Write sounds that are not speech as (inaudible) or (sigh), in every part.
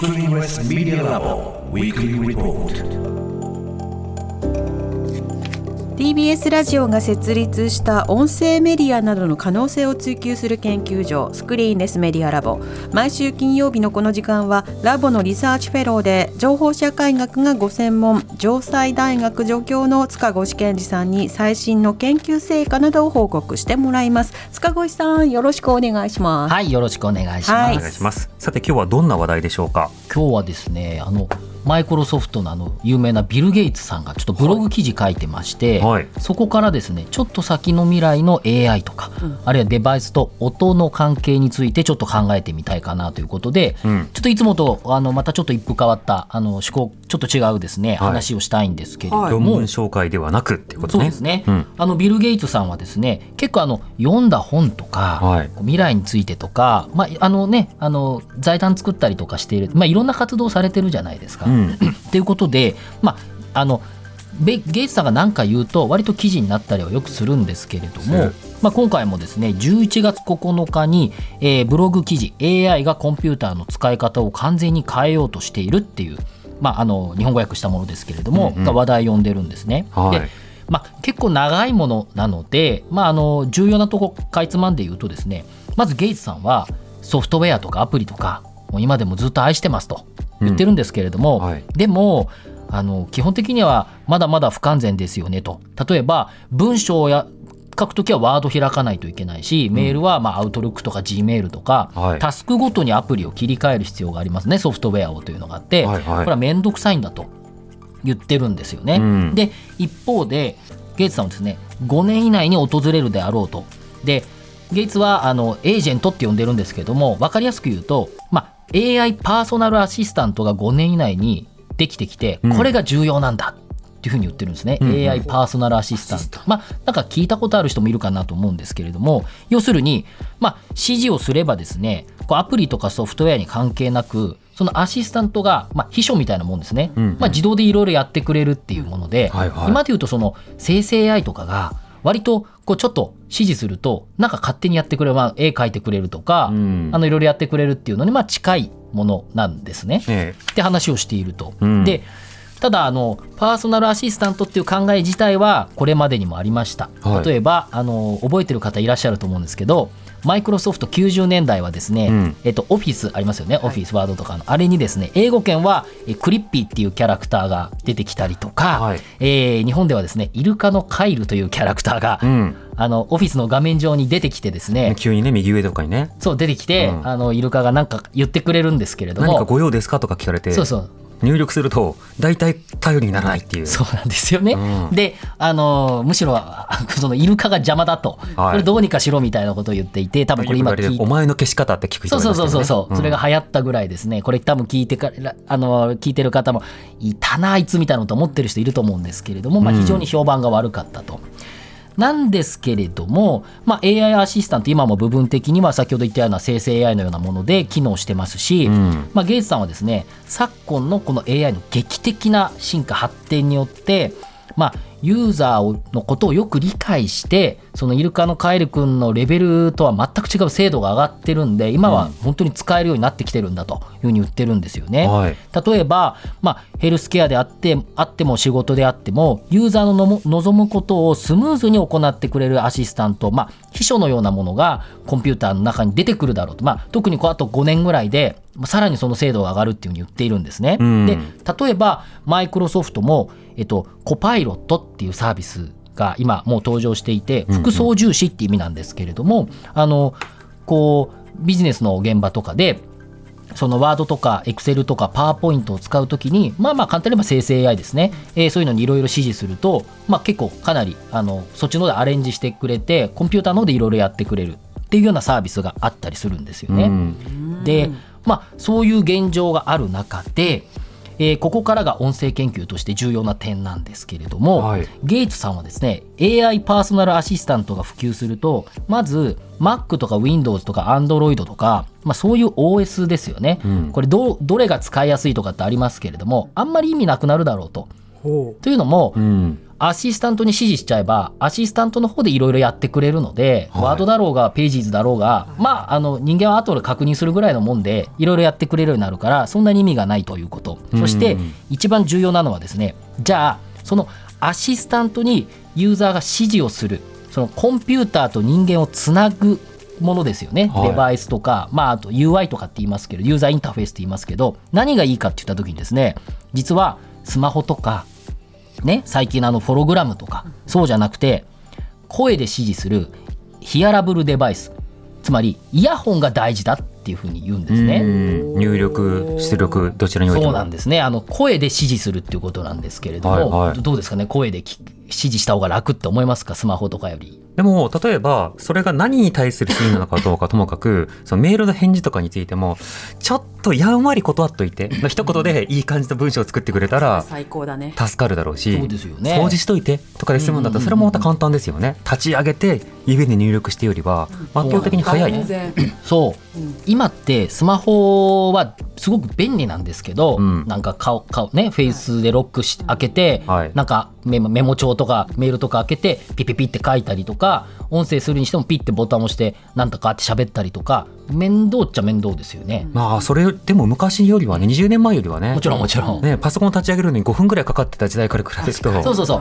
Screenless Media Lab Weekly Report. TBS ラジオが設立した音声メディアなどの可能性を追求する研究所スクリーンレスメディアラボ毎週金曜日のこの時間はラボのリサーチフェローで情報社会学がご専門城西大学助教の塚越健司さんに最新の研究成果などを報告してもらいます塚越さんよろしくお願いしますはいよろしくお願いします、はいお願いします。さて今日はどんな話題でしょうか？今日はですねあのマイクロソフトのあの有名なビル・ゲイツさんがちょっとブログ記事書いてまして、はい。そこからですねちょっと先の未来の AI とか、あるいはデバイスと音の関係についてちょっと考えてみたいかなということで、うん。ちょっといつもとあのまたちょっと一風変わったあの思考ちょっと違うですね、はい。話をしたいんですけれども、論文紹介ではなくっていうことね。そうですね、うん。あのビル・ゲイツさんはですね結構あの読んだ本とか、はい。未来についてとか、まああのね、あの財団作ったりとかしている、まあ、いろんな活動をされてるじゃないですか。うん。(coughs) ということで、まあ、あのベゲイツさんが何か言うと割と記事になったりはよくするんですけれどもまあ、今回もですね11月9日に、えーブログ記事 AI がコンピューターの使い方を完全に変えようとしているっていう、まあ、あの日本語訳したものですけれども、うんうん。が話題を呼んでるんですね。はい。でまあ、結構長いものなので、まあ、あの重要なとこかいつまんで言うとですねまずゲイツさんはソフトウェアとかアプリとかもう今でもずっと愛してますと言ってるんですけれども、うんはい。でもあの基本的にはまだまだ不完全ですよねと。例えば文章や書くときはワード開かないといけないし、メールはまあアウトルックとか G メールとか、はい。タスクごとにアプリを切り替える必要がありますねソフトウェアをというのがあって、はいはい。これは面倒くさいんだと言ってるんですよね。うん。で一方でゲイツさんはですね5年以内に訪れるであろうと。でゲイツはあのエージェントって呼んでるんですけども分かりやすく言うと、まあ、AI パーソナルアシスタントが5年以内にできてきてうん。これが重要なんだっていうふうに言ってるんですね、うん AI パーソナルアシスタント。まあなんか聞いたことある人もいるかなと思うんですけれども要するに、まあ、指示をすればですねこうアプリとかソフトウェアに関係なくそのアシスタントが、まあ、秘書みたいなもんですね、うんまあ、自動でいろいろやってくれるっていうもので、はいはい。今で言うとその生成 AI とかが割とこうちょっと指示するとなんか勝手にやってくれる、まあ、絵描いてくれるとか、うん。あのいろいろやってくれるっていうのにまあ近いものなんですね。えって話をしていると。うん。でただあのパーソナルアシスタントっていう考え自体はこれまでにもありました、はい。例えばあの覚えてる方いらっしゃると思うんですけどマイクロソフト90年代はですね、うん。えっと、オフィスありますよね、オフィスワードとかの。あれにですね英語圏はえクリッピーっていうキャラクターが出てきたりとか、はい。えー日本ではですねイルカのカイルというキャラクターが、えうん。あのオフィスの画面上に出てきてですね急にね右上とかにね。そう出てきて、うん。あのイルカがなんか言ってくれるんですけれども。何かご用ですかとか聞かれて。そうそう入力すると大体頼りにならないっていう。そうなんですよね。うん。で、あのむしろあ (laughs) そのイルカが邪魔だと、はい。これどうにかしろみたいなことを言っていて、多分これ今お前の消し方って聞く人そうそうそうそうそう、それがん流行ったぐらいですね。これ多分聞いてからあの聞いてる方もいたなあいつみたいなのと思ってる人いると思うんですけれども、まあうん。非常に評判が悪かったと。なんですけれども、まあ、AI アシスタント今も部分的には先ほど言ったような生成 AI のようなもので機能してますし、うん。まあ、ゲイツさんはですね昨今のこの AI の劇的な進化発展によって、まあ、ユーザーをのことをよく理解してそのイルカのカエル君のレベルとは全く違う精度が上がってるんで今は本当に使えるようになってきてるんだというふうに言ってるんですよね。はい例えば、まあ、ヘルスケアであってあっても仕事であってもユーザーの望むことをスムーズに行ってくれるアシスタント、まあ、秘書のようなものがコンピューターの中に出てくるだろうと、まあ、特にこうあと5年ぐらいでまあさらにその精度が上がるっていうふうに言っているんですね。うんで例えばマイクロソフトも、えっと、コパイロットっていうサービスが今もう登場していて副操縦士って意味なんですけれども、あのこうビジネスの現場とかでそのワードとかエクセルとかパワーポイントを使うときにまあまあ簡単に言えば生成 AI ですね、えーそういうのにいろいろ指示すると、まあ、結構かなりあのそっちの方でアレンジしてくれてコンピューターの方でいろいろやってくれる。っていうようなサービスがあったりするんですよね。うん。で、まあ、そういう現状がある中で、えーここからが音声研究として重要な点なんですけれども、はい。ゲイツさんはですね AI パーソナルアシスタントが普及するとまず Mac とか Windows とか Android とか、まあ、そういう OS ですよね、うん。これどどれが使いやすいとかってありますけれどもあんまり意味なくなるだろうと。ほというのも、うんアシスタントに指示しちゃえばアシスタントの方でいろいろやってくれるので、はい。ワードだろうがページーズだろうが、まああの人間は後で確認するぐらいのもんでいろいろやってくれるようになるからそんなに意味がないということ。そしてうん一番重要なのはですねじゃあそのアシスタントにユーザーが指示をするそのコンピューターと人間をつなぐものですよね、はい。デバイスとか、まあ、あと UI とかって言いますけどユーザーインターフェースって言いますけど何がいいかって言った時にですね実はスマホとかね、最近のあのフォログラムとかそうじゃなくて声で指示するヒアラブルデバイスつまりイヤホンが大事だっていうふうに言うんですね。うん。入力出力どちらにおいても。そうなんですね。あの声で指示するっていうことなんですけれども、はいはい。どうですかね？声でき指示した方が楽って思いますか？スマホとかより。でも例えばそれが何に対するシーンなのかどうかともかく (laughs) そのメールの返事とかについてもちょっとやんわり断っといての (laughs) 一言でいい感じの文章を作ってくれたら最高だね。助かるだろうしそうですよね。掃除しといてとかで済むんだったらそれもまた簡単ですよね。立ち上げて指で入力してよりは圧倒的に早い。そう、うん。今ってスマホはすごく便利なんですけど、うん。なんか顔顔ねフェイスでロックし開けて、はい。なんかメモメモ帳とかメールとか開けてピピピって書いたりとか音声するにしてもピッてボタンを押してなんとかって喋ったりとか面倒っちゃ面倒ですよね、まあそれでも昔よりはね20年前よりはね。もちろんもちろん、ねパソコン立ち上げるのに5分ぐらいかかってた時代から比べると。そうそうそう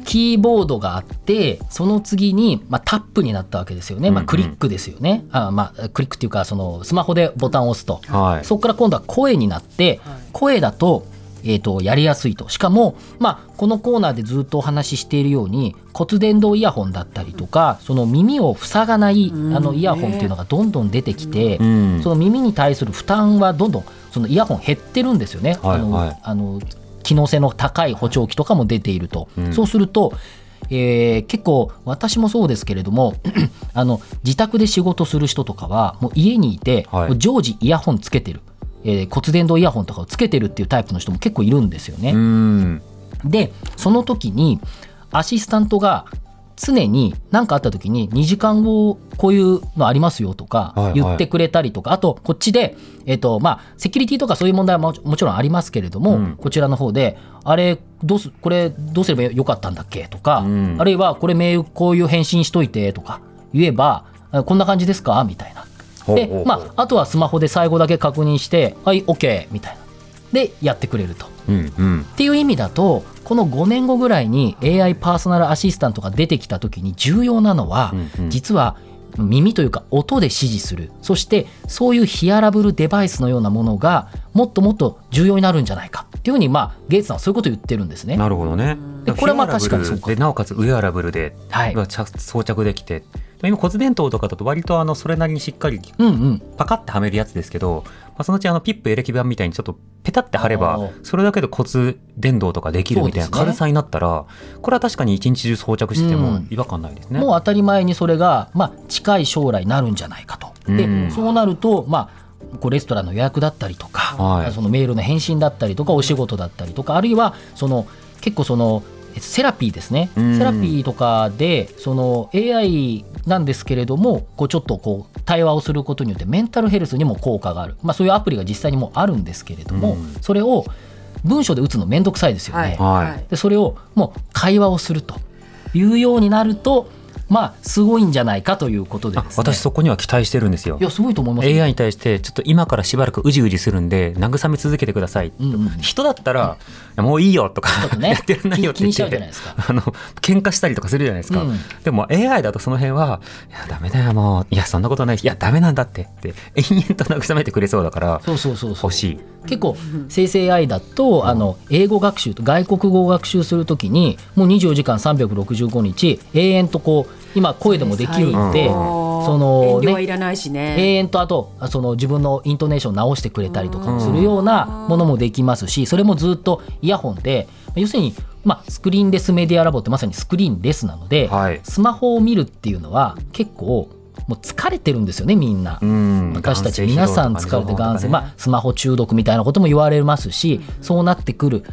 キーボードがあってその次に、まあ、タップになったわけですよね、まあ、クリックですよね、あまあ、クリックっていうかそのスマホでボタンを押すと、はい。そこから今度は声になって、はい。声だと,、えー、とやりやすいと。しかも、まあ、このコーナーでずっとお話ししているように骨伝導イヤホンだったりとかその耳を塞がないうん。あのイヤホンっていうのがどんどん出てきて、うん。その耳に対する負担はどんどんそのイヤホン減ってるんですよね。あのはいはい。あの機能性の高い補聴器とかも出ていると、うん。そうすると、えー結構私もそうですけれども (clears throat) あの自宅で仕事する人とかはもう家にいて、はい。常時イヤホンつけてる、えー骨伝導イヤホンとかをつけてるっていうタイプの人も結構いるんですよね。うん。でその時にアシスタントが常に何かあった時に2時間後こういうのありますよとかはいはい言ってくれたりとか、あとこっちで、えっとまあ、セキュリティとかそういう問題はももちろんありますけれども、うんこちらの方であれどうすこれどうすればよかったんだっけとか、うんあるいはこれメールこういう返信しといてとか言えばあこんな感じですかみたいな。でまあ、あとはスマホで最後だけ確認して「はい OK」みたいな。でやってくれると。うんうん。っていう意味だとこの5年後ぐらいに AI パーソナルアシスタントが出てきた時に重要なのは、うんうん。実は耳というか音で指示する。そしてそういうヒアラブルデバイスのようなものがもっともっと重要になるんじゃないか。っていうふうにまあゲイツさんはそういうことを言ってるんですね。なるほどね。でこれはまあ確かにそうか。でなおかつウェアラブルではい、装着できて。今骨伝導とかだと割とあのそれなりにしっかりうんうん。パカッてはめるやつですけど、まあ、そのうちあのピップエレキ板みたいにちょっとペタって貼ればそれだけで骨伝導とかできるみたいな軽さになったら、これは確かに一日中装着してもうん。違和感ないですね。もう当たり前にそれが、まあ、近い将来なるんじゃないかと。で、うん。そうなると、まあ、こうレストランの予約だったりとか、はい。そのメールの返信だったりとかお仕事だったりとかあるいはその結構そのセラピーですね、うん。セラピーとかでその AI なんですけれどもこうちょっとこう対話をすることによってメンタルヘルスにも効果がある、まあ、そういうアプリが実際にもうあるんですけれども、うん。それを文章で打つの面倒くさいですよね。はい。はい。でそれをもう会話をするというようになるとまあすごいんじゃないかということであですね。私そこには期待してるんですよ。い。やすごいと思います AI に対してちょっと今からしばらくうじうじするんで慰め続けてください、うんうん人だったらいやもういいよとかとね。やってらんないよって言っ気にしちゃうじてゃないですか。あの喧嘩したりとかするじゃないですか、うんでも AI だとその辺はいやダメだよもう。いやそんなことない。いやダメなんだってって延々と慰めてくれそうだからそうそうそうそう。欲しい。結構生成 AI だとあの英語学習外国語を学習するときにもう24時間365日永遠とこう今声でもできるんでうん。そのね遠慮はいらないしね。永遠とあとその自分のイントネーションを直してくれたりとかもするようなものもできますしそれもずっとイヤホンで要するに、まあ、スクリーンレスメディアラボってまさにスクリーンレスなので、はい。スマホを見るっていうのは結構もう疲れてるんですよねみんな。うん。私たち皆さん疲れて眼性、まあ、スマホ中毒みたいなことも言われますし、そうなってくる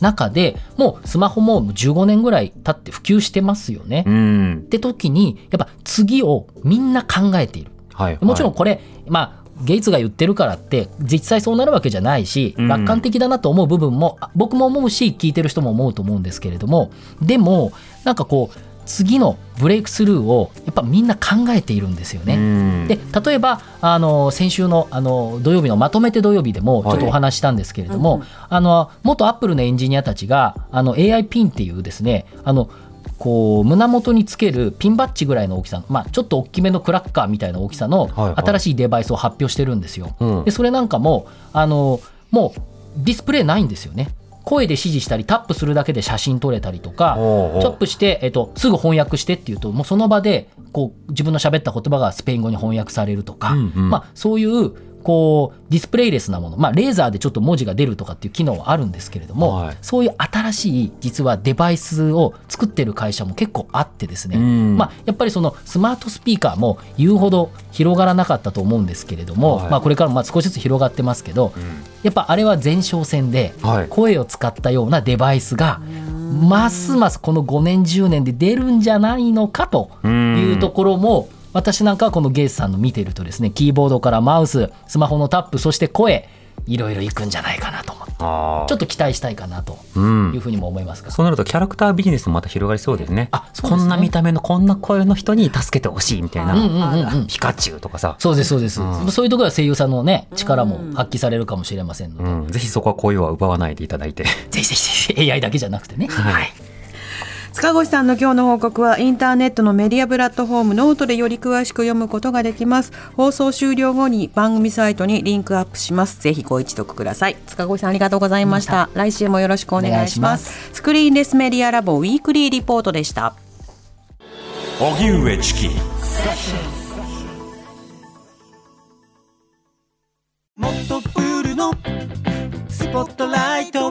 中でもうスマホも15年ぐらい経って普及してますよね。うっんて時にやっぱ次をみんな考えている。はいもちろんこれ、まあゲイツが言ってるからって実際そうなるわけじゃないし、うん楽観的だなと思う部分もあ僕も思うし聞いてる人も思うと思うんですけれどもでもなんかこう次のブレイクスルーをやっぱみんな考えているんですよね。うんで例えばあの先週のあの土曜日のまとめて土曜日でもちょっとお話ししたんですけれども、あの元アップルのエンジニアたちがあの AI ピンっていうですねあのこう胸元につけるピンバッジぐらいの大きさ、まあ、ちょっと大きめのクラッカーみたいな大きさのはいはい新しいデバイスを発表してるんですよ。うんでそれなんかもあのもうディスプレイないんですよね。声で指示したりタップするだけで写真撮れたりとかおうおう。タップして、えっと、すぐ翻訳してっていうともうその場でこう自分の喋った言葉がスペイン語に翻訳されるとか、うんうん。まあ、そういうこうディスプレイレスなもの、まあ、レーザーでちょっと文字が出るとかっていう機能はあるんですけれども、はい。そういう新しい実はデバイスを作ってる会社も結構あってですね、うん。まあ、やっぱりそのスマートスピーカーも言うほど広がらなかったと思うんですけれども、はい。まあ、これからもまあ少しずつ広がってますけど、やっぱあれは前哨戦ではい。声を使ったようなデバイスがますますこの5年10年で出るんじゃないのかというところも私なんかはこのゲイスさんの見てるとですねキーボードからマウススマホのタップそして声いろいろいくんじゃないかなと思って。ちょっと期待したいかなとうん。いうふうにも思いますが。そうなるとキャラクタービジネスもまた広がりそうですね。あね。こんな見た目のこんな声の人に助けてほしいみたいな、うんうんうんうん。ピカチュウとかさ、そうですそうです、うん。そういうところは声優さんのね力も発揮されるかもしれませんので、うん、ぜひそこは声は奪わないでいただいて。(laughs) ぜひぜひぜひ AI だけじゃなくてね、はい、塚越さんの今日の報告はインターネットのメディアプラットフォームノートでより詳しく読むことができます。放送終了後に番組サイトにリンクアップします。ぜひご一読ください。塚越さんありがとうございました。来週もよろしくお願いします。スクリーンレスメディアラボ Weekly Report でした。荻上チキ。もっとプールのスポットライト